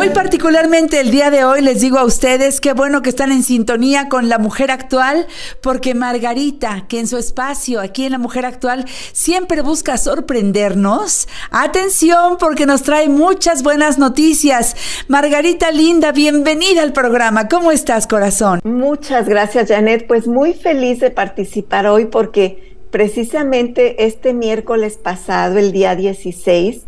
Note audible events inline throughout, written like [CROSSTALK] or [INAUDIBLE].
Muy particularmente el día de hoy les digo a ustedes qué bueno que están en sintonía con la mujer actual, porque Margarita, que en su espacio aquí en la mujer actual siempre busca sorprendernos, atención porque nos trae muchas buenas noticias. Margarita Linda, bienvenida al programa. ¿Cómo estás, corazón? Muchas gracias, Janet. Pues muy feliz de participar hoy porque precisamente este miércoles pasado, el día 16,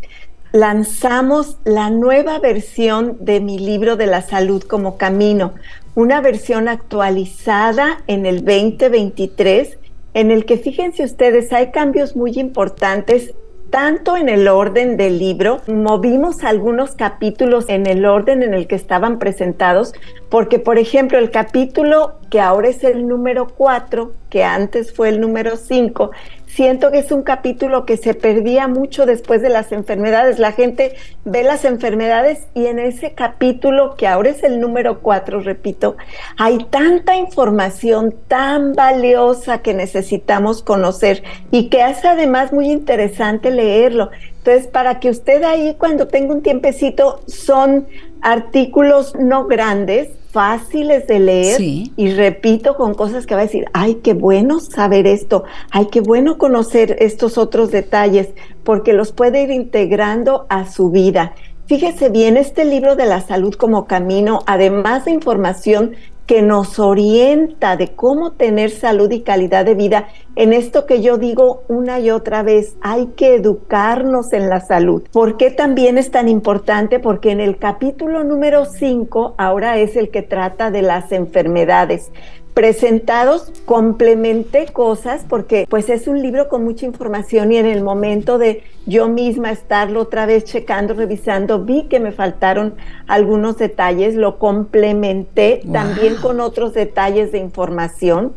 lanzamos la nueva versión de mi libro de la salud como camino, una versión actualizada en el 2023, en el que fíjense ustedes, hay cambios muy importantes tanto en el orden del libro, movimos algunos capítulos en el orden en el que estaban presentados, porque por ejemplo el capítulo que ahora es el número 4, que antes fue el número 5, siento que es un capítulo que se perdía mucho después de las enfermedades. La gente ve las enfermedades y en ese capítulo, que ahora es el número cuatro, repito, hay tanta información tan valiosa que necesitamos conocer y que hace además muy interesante leerlo. Entonces, para que usted ahí cuando tenga un tiempecito, son artículos no grandes, fáciles de leer y repito con cosas que va a decir, ay, qué bueno saber esto, ay, qué bueno conocer estos otros detalles, porque los puede ir integrando a su vida. Fíjese bien, este libro de la salud como camino, además de información que nos orienta de cómo tener salud y calidad de vida. En esto que yo digo una y otra vez, hay que educarnos en la salud. ¿Por qué también es tan importante? Porque en el capítulo número 5, ahora es el que trata de las enfermedades presentados, complementé cosas porque pues es un libro con mucha información y en el momento de yo misma estarlo otra vez checando, revisando, vi que me faltaron algunos detalles, lo complementé también con otros detalles de información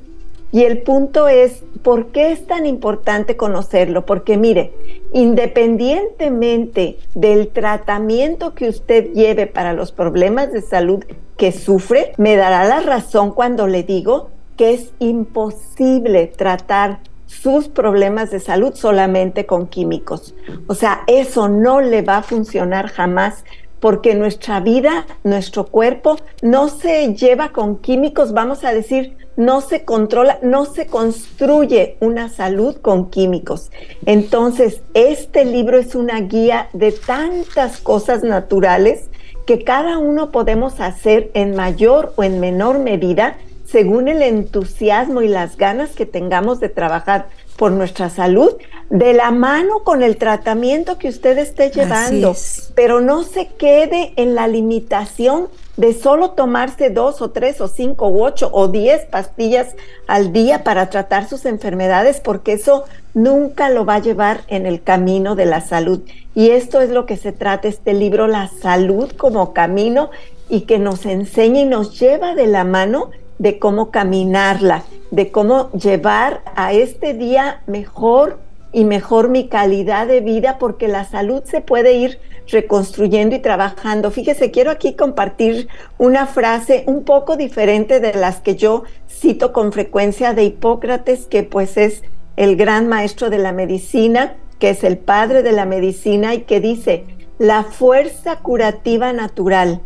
y el punto es, ¿por qué es tan importante conocerlo? Porque mire, independientemente del tratamiento que usted lleve para los problemas de salud que sufre, me dará la razón cuando le digo que es imposible tratar sus problemas de salud solamente con químicos. O sea, eso no le va a funcionar jamás porque nuestra vida, nuestro cuerpo no se lleva con químicos, vamos a decir, no se controla, no se construye una salud con químicos. Entonces, este libro es una guía de tantas cosas naturales que cada uno podemos hacer en mayor o en menor medida según el entusiasmo y las ganas que tengamos de trabajar por nuestra salud, de la mano con el tratamiento que usted esté llevando, pero no se quede en la limitación de solo tomarse dos o tres o cinco u ocho o diez pastillas al día para tratar sus enfermedades, porque eso nunca lo va a llevar en el camino de la salud. Y esto es lo que se trata este libro, La salud como camino, y que nos enseña y nos lleva de la mano de cómo caminarla, de cómo llevar a este día mejor y mejor mi calidad de vida, porque la salud se puede ir reconstruyendo y trabajando. Fíjese, quiero aquí compartir una frase un poco diferente de las que yo cito con frecuencia de Hipócrates, que pues es el gran maestro de la medicina, que es el padre de la medicina y que dice, la fuerza curativa natural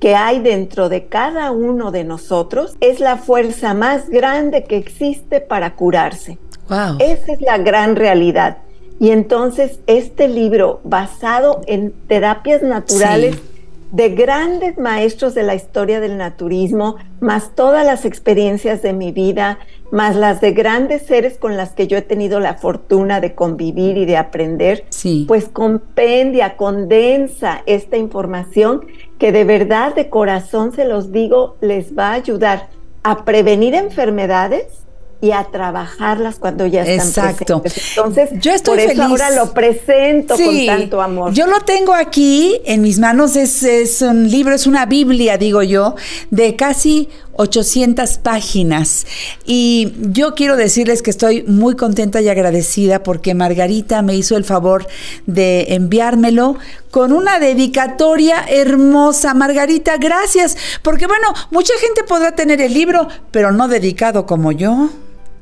que hay dentro de cada uno de nosotros es la fuerza más grande que existe para curarse. Wow. Esa es la gran realidad. Y entonces este libro, basado en terapias naturales de grandes maestros de la historia del naturismo, más todas las experiencias de mi vida, más las de grandes seres con las que yo he tenido la fortuna de convivir y de aprender, pues compendia, condensa esta información que de verdad, de corazón se los digo, les va a ayudar a prevenir enfermedades y a trabajarlas cuando ya están Exacto. Entonces, yo estoy por eso ahora lo presento con tanto amor. Yo lo tengo aquí en mis manos, es, es, un libro, es una Biblia, digo yo, de casi 800 páginas. Y yo quiero decirles que estoy muy contenta y agradecida porque Margarita me hizo el favor de enviármelo con una dedicatoria hermosa. Margarita, gracias. Porque bueno, mucha gente podrá tener el libro, pero no dedicado como yo.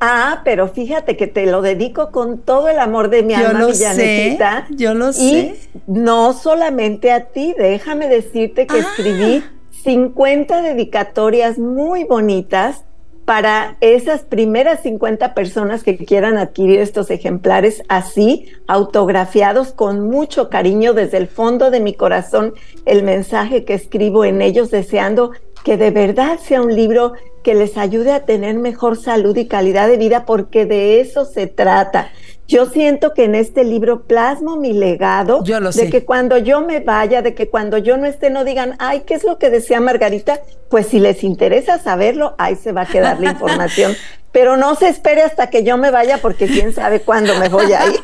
Ah, pero fíjate que te lo dedico con todo el amor de mi yo alma, lo Sé, yo lo sé. Y no solamente a ti, déjame decirte que ah. escribí 50 dedicatorias muy bonitas para esas primeras 50 personas que quieran adquirir estos ejemplares así, autografiados con mucho cariño desde el fondo de mi corazón, el mensaje que escribo en ellos, deseando que de verdad sea un libro que les ayude a tener mejor salud y calidad de vida, porque de eso se trata. Yo siento que en este libro plasmo mi legado de que cuando yo me vaya, de que cuando yo no esté, no digan, ay, ¿qué es lo que decía Margarita? Pues si les interesa saberlo, ahí se va a quedar la información. [LAUGHS] Pero no se espere hasta que yo me vaya porque quién sabe cuándo me voy a ir.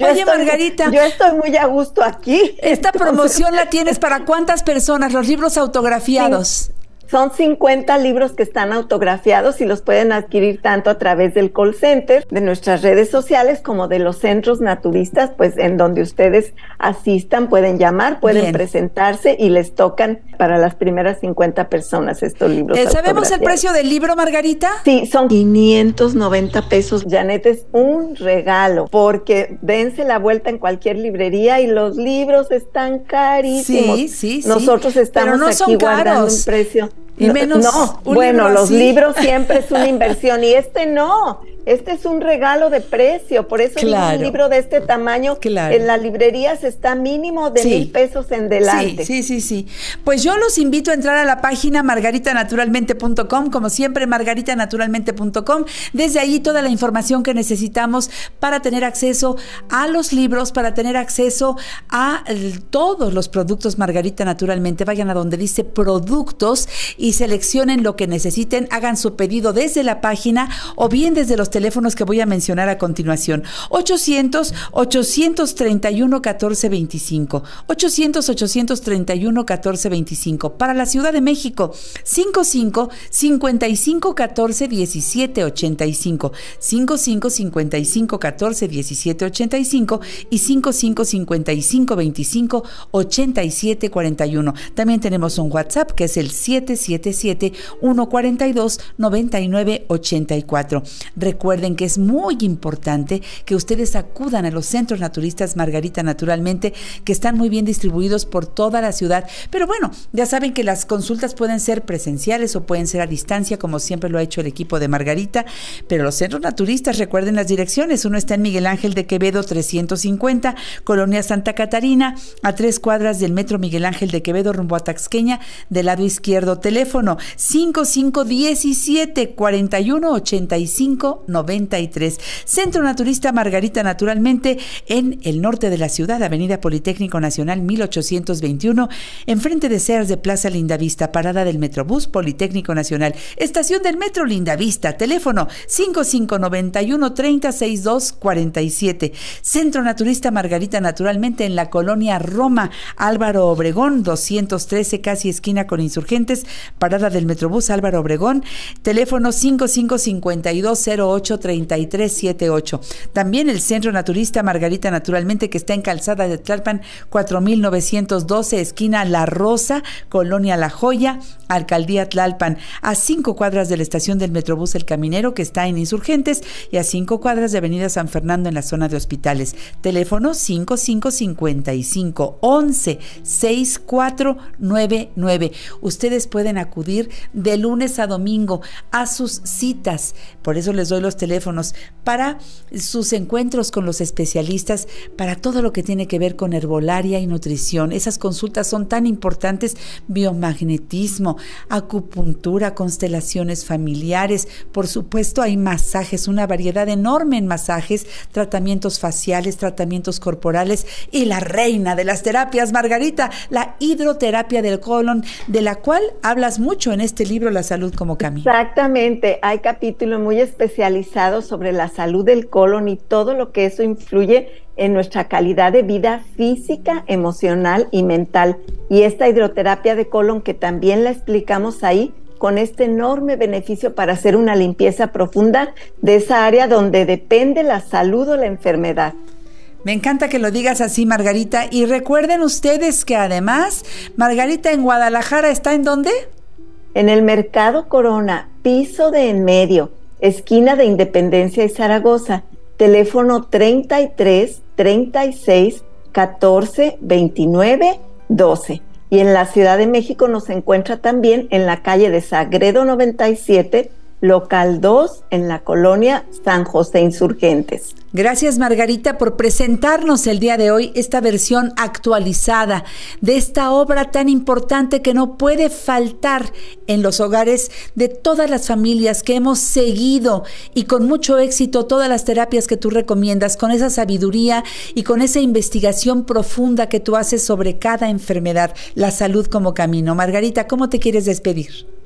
[LAUGHS] Oye, Margarita. Yo estoy muy a gusto aquí. Esta promoción la tienes para cuántas personas, los libros autografiados. Son 50 libros que están autografiados y los pueden adquirir tanto a través del call center, de nuestras redes sociales, como de los centros naturistas, pues en donde ustedes asistan, pueden llamar, pueden presentarse y les tocan para las primeras 50 personas estos libros. Eh, ¿Sabemos el precio del libro, Margarita? Sí, son 590 pesos. Janet, es un regalo porque dense la vuelta en cualquier librería y los libros están carísimos. Sí, sí, sí. Nosotros estamos aquí guardando un precio. Y menos. No, bueno, los libros siempre es una [LAUGHS] inversión y este no. Este es un regalo de precio, por eso un libro de este tamaño en las librerías está mínimo de mil pesos en delante. Sí, sí, sí, Pues yo los invito a entrar a la página margaritanaturalmente.com, como siempre, margaritanaturalmente.com. Desde ahí toda la información que necesitamos para tener acceso a los libros, para tener acceso a todos los productos Margarita Naturalmente. Vayan a donde dice productos y seleccionen lo que necesiten, hagan su pedido desde la página o bien desde los teléfonos que voy a mencionar a continuación. 800 831 1425. 800 831 1425. Para la Ciudad de México, 55 55 14 17 85. 55 55 14 17 85 y 55 55 25 87 41. También tenemos un WhatsApp que es el 777 142 99 84. Recuerden que es muy importante que ustedes acudan a los centros naturistas Margarita Naturalmente, que están muy bien distribuidos por toda la ciudad. Pero bueno, ya saben que las consultas pueden ser presenciales o pueden ser a distancia, como siempre lo ha hecho el equipo de Margarita. Pero los centros naturistas, recuerden las direcciones. Uno está en Miguel Ángel de Quevedo 350, Colonia Santa Catarina, a tres cuadras del Metro Miguel Ángel de Quevedo rumbo a Taxqueña, del lado izquierdo. Teléfono 5517 4185 93. Centro Naturista Margarita Naturalmente en el norte de la ciudad, Avenida Politécnico Nacional 1821, enfrente de Sears de Plaza Lindavista, parada del Metrobús Politécnico Nacional, estación del Metro Lindavista, teléfono 5591 3062 47. Centro Naturista Margarita Naturalmente en la colonia Roma, Álvaro Obregón 213, casi esquina con insurgentes, parada del Metrobús Álvaro Obregón, teléfono 555208 3378. También el Centro Naturista Margarita Naturalmente, que está en Calzada de Tlalpan 4912, esquina La Rosa, Colonia La Joya, Alcaldía Tlalpan, a cinco cuadras de la estación del Metrobús El Caminero, que está en Insurgentes, y a cinco cuadras de Avenida San Fernando en la zona de hospitales. Teléfono 5555 11 6499. Ustedes pueden acudir de lunes a domingo a sus citas. Por eso les doy los teléfonos para sus encuentros con los especialistas, para todo lo que tiene que ver con herbolaria y nutrición. Esas consultas son tan importantes, biomagnetismo, acupuntura, constelaciones familiares, por supuesto hay masajes, una variedad enorme en masajes, tratamientos faciales, tratamientos corporales y la reina de las terapias, Margarita, la hidroterapia del colon, de la cual hablas mucho en este libro La salud como camino. Exactamente, hay capítulo muy especializado sobre la salud del colon y todo lo que eso influye en nuestra calidad de vida física, emocional y mental. Y esta hidroterapia de colon que también la explicamos ahí, con este enorme beneficio para hacer una limpieza profunda de esa área donde depende la salud o la enfermedad. Me encanta que lo digas así, Margarita. Y recuerden ustedes que además, Margarita en Guadalajara está en dónde? En el Mercado Corona, piso de en medio, esquina de Independencia y Zaragoza, teléfono 33 36 14 29 12. Y en la Ciudad de México nos encuentra también en la calle de Sagredo 97, local 2, en la colonia San José Insurgentes. Gracias Margarita por presentarnos el día de hoy esta versión actualizada de esta obra tan importante que no puede faltar en los hogares de todas las familias que hemos seguido y con mucho éxito todas las terapias que tú recomiendas, con esa sabiduría y con esa investigación profunda que tú haces sobre cada enfermedad, la salud como camino. Margarita, ¿cómo te quieres despedir?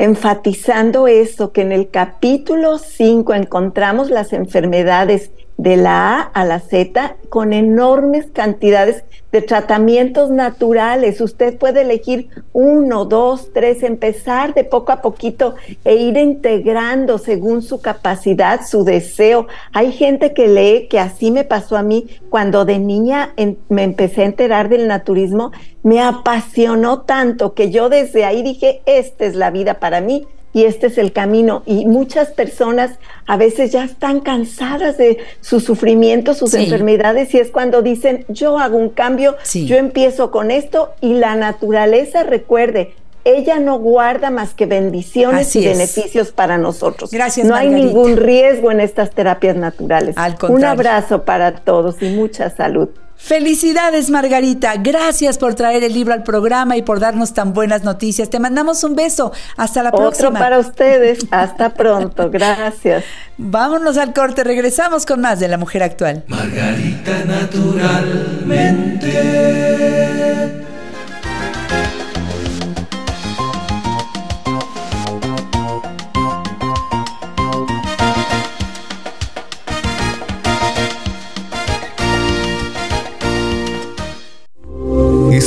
Enfatizando eso, que en el capítulo 5 encontramos las enfermedades de la A a la Z con enormes cantidades de tratamientos naturales. Usted puede elegir uno, dos, tres, empezar de poco a poquito e ir integrando según su capacidad, su deseo. Hay gente que lee, que así me pasó a mí, cuando de niña me empecé a enterar del naturismo, me apasionó tanto que yo desde ahí dije, esta es la vida para mí y este es el camino. Y muchas personas a veces ya están cansadas de sus sufrimientos, sus enfermedades, y es cuando dicen, yo hago un cambio, yo empiezo con esto, y la naturaleza, recuerde, ella no guarda más que bendiciones y beneficios para nosotros. Gracias. No hay ningún riesgo en estas terapias naturales. Un abrazo para todos y mucha salud. Felicidades Margarita, gracias por traer el libro al programa y por darnos tan buenas noticias. Te mandamos un beso, hasta la próxima. Otro para ustedes, [LAUGHS] hasta pronto, gracias. Vámonos al corte, regresamos con más de la mujer actual. Margarita naturalmente.